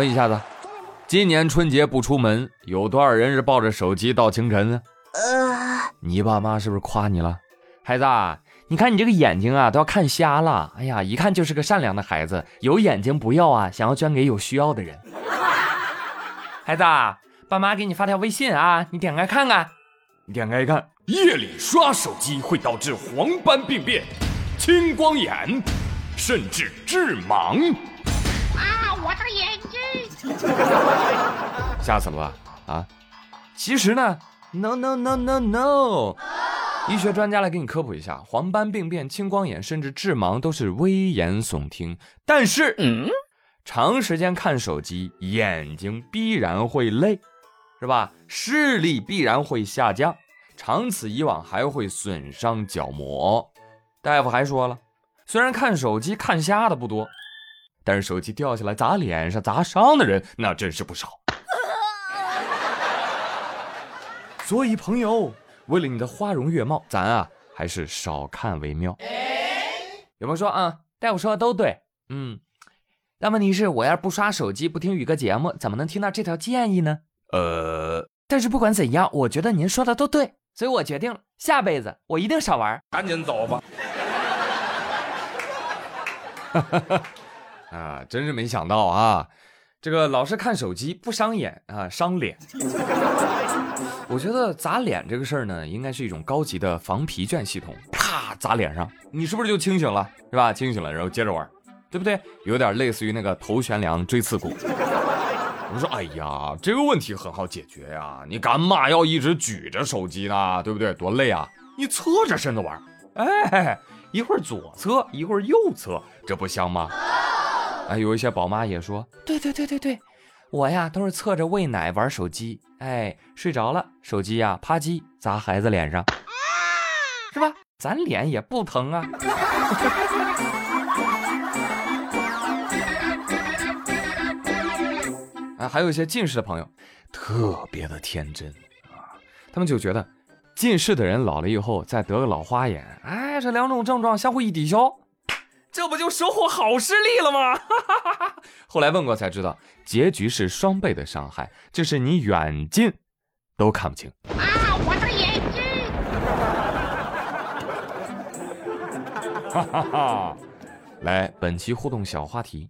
问一下子，今年春节不出门，有多少人是抱着手机到清晨呢？呃，你爸妈是不是夸你了？孩子，你看你这个眼睛啊，都要看瞎了。哎呀，一看就是个善良的孩子，有眼睛不要啊，想要捐给有需要的人。孩子，爸妈给你发条微信啊，你点开看看。你点开一看，夜里刷手机会导致黄斑病变、青光眼，甚至致盲。啊，我的眼睛！吓死了吧？啊，其实呢，no no no no no。医学专家来给你科普一下，黄斑病变、青光眼甚至致盲都是危言耸听。但是，嗯，长时间看手机，眼睛必然会累，是吧？视力必然会下降，长此以往还会损伤角膜。大夫还说了，虽然看手机看瞎的不多，但是手机掉下来砸脸上、砸伤的人那真是不少。所以，朋友。为了你的花容月貌，咱啊还是少看为妙。有朋友说啊，大夫说的都对，嗯，但问题是，我要是不刷手机，不听宇哥节目，怎么能听到这条建议呢？呃，但是不管怎样，我觉得您说的都对，所以我决定了，下辈子我一定少玩。赶紧走吧。啊，真是没想到啊，这个老是看手机不伤眼啊，伤脸。我觉得砸脸这个事儿呢，应该是一种高级的防疲倦系统。啪，砸脸上，你是不是就清醒了，是吧？清醒了，然后接着玩，对不对？有点类似于那个头悬梁锥刺股。我说，哎呀，这个问题很好解决呀，你干嘛要一直举着手机呢？对不对？多累啊！你侧着身子玩，哎，一会儿左侧，一会儿右侧，这不香吗？哎，有一些宝妈也说，对对对对对。我呀都是侧着喂奶玩手机，哎，睡着了，手机呀啪叽砸孩子脸上，是吧？咱脸也不疼啊。啊，还有一些近视的朋友，特别的天真啊，他们就觉得近视的人老了以后再得个老花眼，哎，这两种症状相互一抵消。这不就收获好视力了吗？后来问过才知道，结局是双倍的伤害，就是你远近都看不清。啊，我的眼睛！哈哈哈！来，本期互动小话题，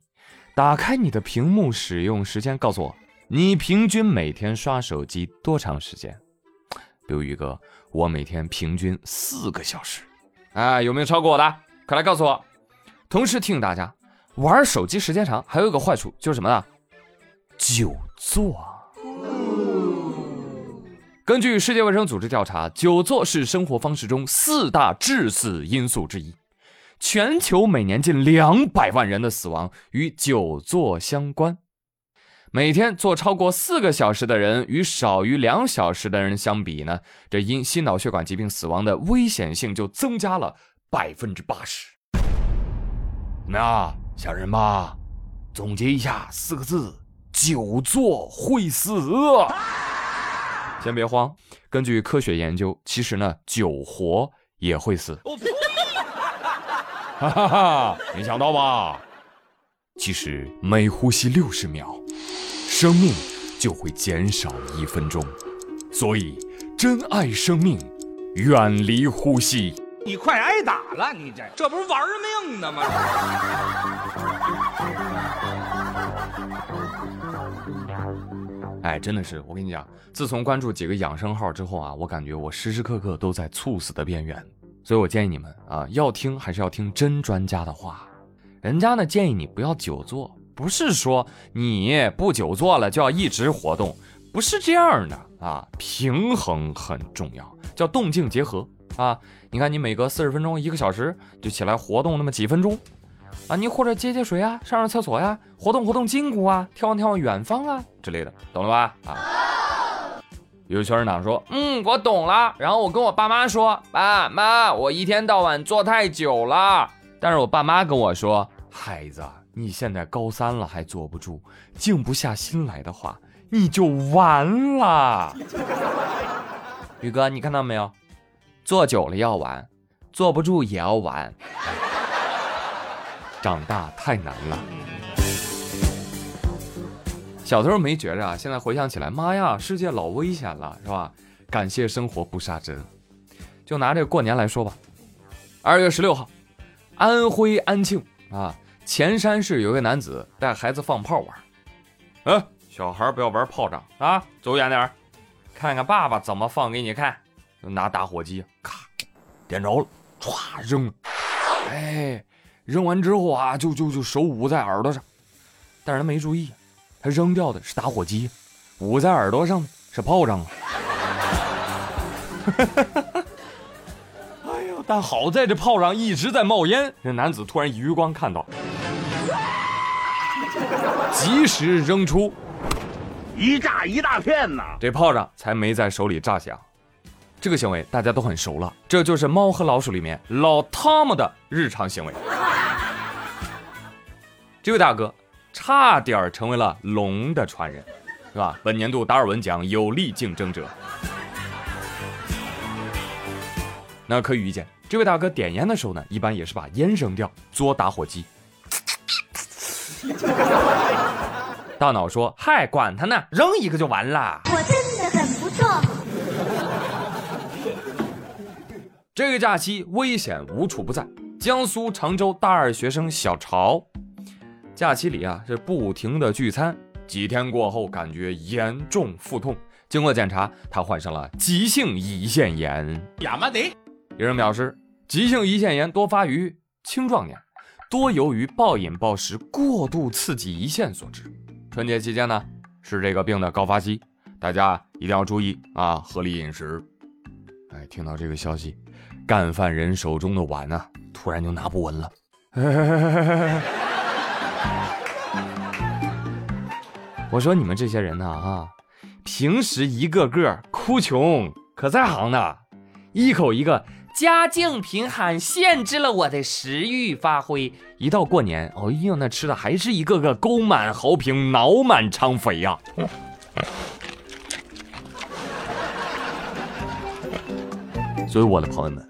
打开你的屏幕使用时间，告诉我，你平均每天刷手机多长时间？比如宇哥，我每天平均四个小时。啊，有没有超过我的？快来告诉我。同时提醒大家，玩手机时间长还有一个坏处，就是什么呢？久坐。根据世界卫生组织调查，久坐是生活方式中四大致死因素之一，全球每年近两百万人的死亡与久坐相关。每天坐超过四个小时的人与少于两小时的人相比呢，这因心脑血管疾病死亡的危险性就增加了百分之八十。那想人吧，总结一下四个字：久坐会死。先别慌，根据科学研究，其实呢，久活也会死。哈哈哈，没想到吧？其实每呼吸六十秒，生命就会减少一分钟。所以，珍爱生命，远离呼吸。你快挨打了！你这这不是玩命呢吗？哎，真的是，我跟你讲，自从关注几个养生号之后啊，我感觉我时时刻刻都在猝死的边缘。所以我建议你们啊，要听还是要听真专家的话。人家呢建议你不要久坐，不是说你不久坐了就要一直活动，不是这样的啊。平衡很重要，叫动静结合啊。你看，你每隔四十分钟、一个小时就起来活动那么几分钟，啊，你或者接接水啊，上上厕所呀，活动活动筋骨啊，眺望眺望远方啊之类的，懂了吧？啊，有学生党说，嗯，我懂了。然后我跟我爸妈说，爸妈，我一天到晚坐太久了。但是我爸妈跟我说，孩子，你现在高三了还坐不住，静不下心来的话，你就完了。宇哥，你看到没有？坐久了要玩，坐不住也要玩。长大太难了。小时候没觉着啊，现在回想起来，妈呀，世界老危险了，是吧？感谢生活不杀之恩。就拿这过年来说吧，二月十六号，安徽安庆啊，潜山市有一个男子带孩子放炮玩。嗯，小孩不要玩炮仗啊，走远点看看爸爸怎么放给你看。拿打火机，咔，点着了，歘扔。哎，扔完之后啊，就就就手捂在耳朵上，但是他没注意，他扔掉的是打火机，捂在耳朵上是炮仗啊哈哈哈哈哈。哎呦，但好在这炮仗一直在冒烟，这男子突然余光看到，及时扔出，一炸一大片呐，这炮仗才没在手里炸响。这个行为大家都很熟了，这就是《猫和老鼠》里面老汤姆的日常行为。这位大哥差点成为了龙的传人，是吧？本年度达尔文奖有力竞争者。那可以预见，这位大哥点烟的时候呢，一般也是把烟扔掉，嘬打火机。大脑说：“嗨，管他呢，扔一个就完了。”我真的很不错。这个假期危险无处不在。江苏常州大二学生小潮，假期里啊是不停的聚餐，几天过后感觉严重腹痛，经过检查，他患上了急性胰腺炎。亚麻得，有人表示，急性胰腺炎多发于青壮年，多由于暴饮暴食、过度刺激胰腺所致。春节期间呢是这个病的高发期，大家一定要注意啊，合理饮食。哎，听到这个消息。干饭人手中的碗呢，突然就拿不稳了。我说你们这些人呢，啊，平时一个个哭穷，可在行呢，一口一个家境贫寒，限制了我的食欲发挥。一到过年，哎呀，那吃的还是一个个沟满壕平，脑满肠肥呀。所以我的朋友们。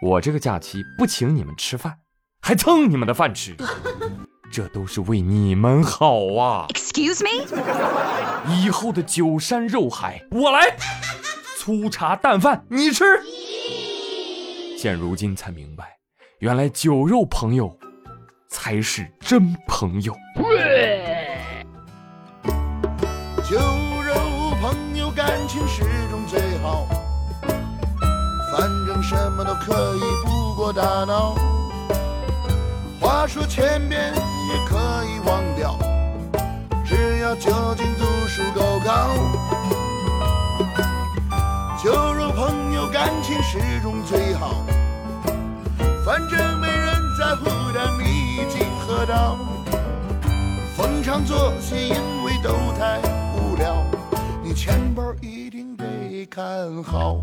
我这个假期不请你们吃饭，还蹭你们的饭吃，这都是为你们好啊！Excuse me，以后的酒山肉海我来，粗茶淡饭你吃。现如今才明白，原来酒肉朋友才是真朋友。酒肉朋友感情始终最好。反正什么都可以不过大脑，话说千遍也可以忘掉，只要酒精度数够高。酒肉朋友感情始终最好，反正没人在乎的你已经喝到。逢场作戏因为都太无聊，你钱包一定得看好。